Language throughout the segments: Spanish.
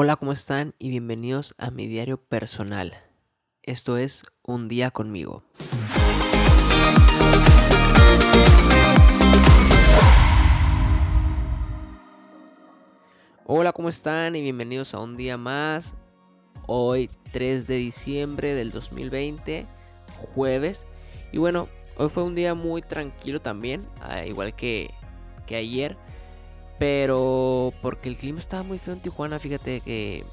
Hola, ¿cómo están? Y bienvenidos a mi diario personal. Esto es Un día conmigo. Hola, ¿cómo están? Y bienvenidos a un día más. Hoy 3 de diciembre del 2020, jueves. Y bueno, hoy fue un día muy tranquilo también, ah, igual que, que ayer. Pero porque el clima estaba muy feo en Tijuana, fíjate que,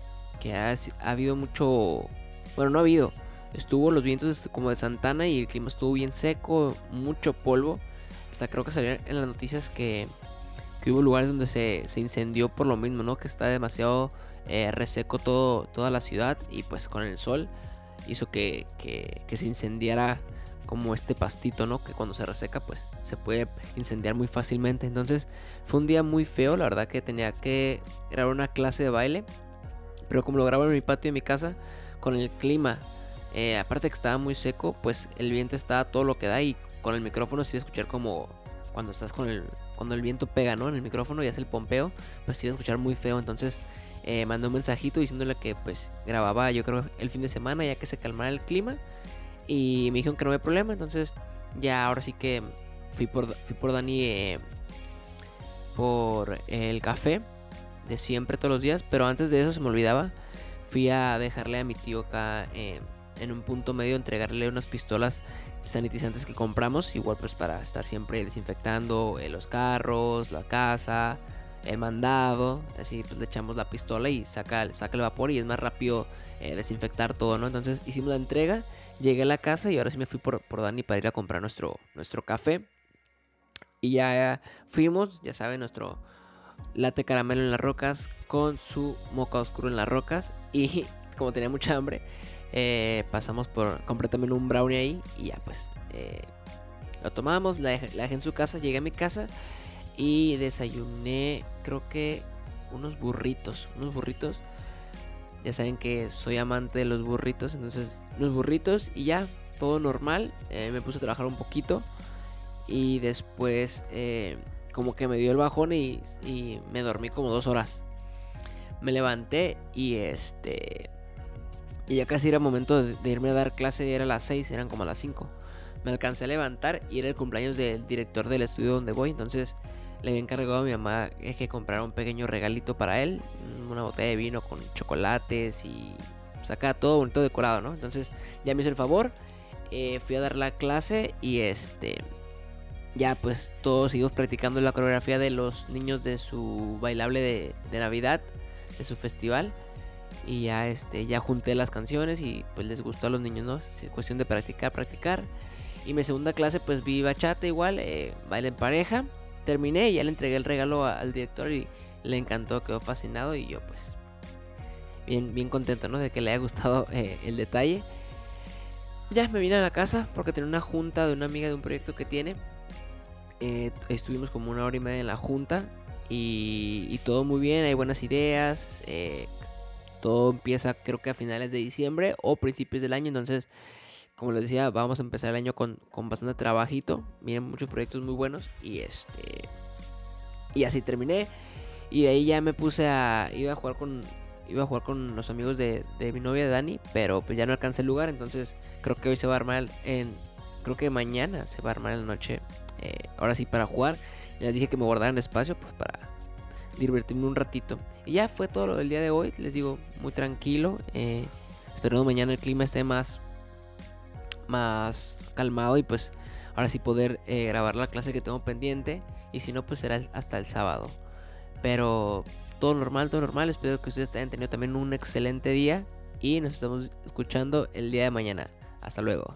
ha, habido mucho... Bueno, no ha habido. Estuvo los vientos como de Santana y el clima estuvo bien seco, mucho polvo. Hasta creo que salió en las noticias que, que hubo lugares donde se, se, incendió por lo mismo, ¿no? Que está demasiado eh, reseco todo, toda la ciudad y pues con el sol hizo que, que, que se incendiara como este pastito, ¿no? Que cuando se reseca, pues se puede incendiar muy fácilmente. Entonces fue un día muy feo, la verdad que tenía que grabar una clase de baile. Pero como lo grabo en mi patio de mi casa, con el clima, eh, aparte que estaba muy seco, pues el viento estaba todo lo que da y con el micrófono se iba a escuchar como cuando estás con el, cuando el viento pega, ¿no? En el micrófono y hace el pompeo, pues se iba a escuchar muy feo. Entonces eh, mandé un mensajito diciéndole que pues grababa yo creo el fin de semana ya que se calmara el clima y me dijeron que no había problema. Entonces, ya ahora sí que fui por, fui por Dani eh, por el café de siempre todos los días. Pero antes de eso se me olvidaba. Fui a dejarle a mi tío acá eh, en un punto medio, entregarle unas pistolas sanitizantes que compramos. Igual pues para estar siempre desinfectando eh, los carros, la casa, el mandado. Así pues le echamos la pistola y saca, saca el vapor y es más rápido desinfectar todo, ¿no? Entonces hicimos la entrega Llegué a la casa y ahora sí me fui por, por Dani para ir a comprar nuestro, nuestro café. Y ya fuimos, ya saben, nuestro latte caramelo en las rocas con su moca oscuro en las rocas. Y como tenía mucha hambre, eh, pasamos por. Compré también un brownie ahí y ya pues. Eh, lo tomamos, la dejé en su casa, llegué a mi casa y desayuné, creo que unos burritos. Unos burritos ya saben que soy amante de los burritos, entonces los burritos y ya, todo normal. Eh, me puse a trabajar un poquito y después eh, como que me dio el bajón y, me dormí como dos horas. Me levanté y este... Y ya casi era momento de, irme a dar clase, era las 6, eran como a las 5. Me alcancé a levantar y era el cumpleaños del director del estudio donde voy, entonces le había encargado a mi mamá que comprara un pequeño regalito para él, una botella de vino con chocolates y saca pues, todo bonito decorado, ¿no? Entonces ya me hizo el favor, eh, fui a dar la clase y este, ya pues todos seguimos practicando la coreografía de los niños de su bailable de, de Navidad, de su festival. Y ya este, ya junté las canciones y pues les gustó a los niños, ¿no? Es cuestión de practicar, practicar. Y mi segunda clase pues vi bachata igual, eh, en pareja terminé y ya le entregué el regalo al director y le encantó, quedó fascinado y yo pues bien, bien contento, ¿no? De que le haya gustado eh, el detalle. Ya me vine a la casa porque tenía una junta de una amiga de un proyecto que tiene. Eh, estuvimos como una hora y media en la junta y, todo muy bien, hay buenas ideas. Eh, todo empieza creo que a finales de diciembre o principios del año, entonces como les decía, vamos a empezar el año con, bastante trabajito. Miren, muchos proyectos muy buenos. Y este. Y así terminé. Y de ahí ya me puse a. Iba a jugar con. Iba a jugar con los amigos de, mi novia Dani. Pero pues ya no alcancé el lugar. Entonces creo que hoy se va a armar en. Creo que mañana se va a armar en la noche. Eh, ahora sí para jugar. Les dije que me guardaran espacio. Pues para divertirme un ratito. Y ya fue todo el día de hoy. Les digo, muy tranquilo. Eh, espero mañana el clima esté más más calmado y pues ahora sí poder eh, grabar la clase que tengo pendiente y si no pues será hasta el sábado. Pero todo normal, todo normal. Espero que ustedes hayan tenido también un excelente día y nos estamos escuchando el día de mañana. Hasta luego.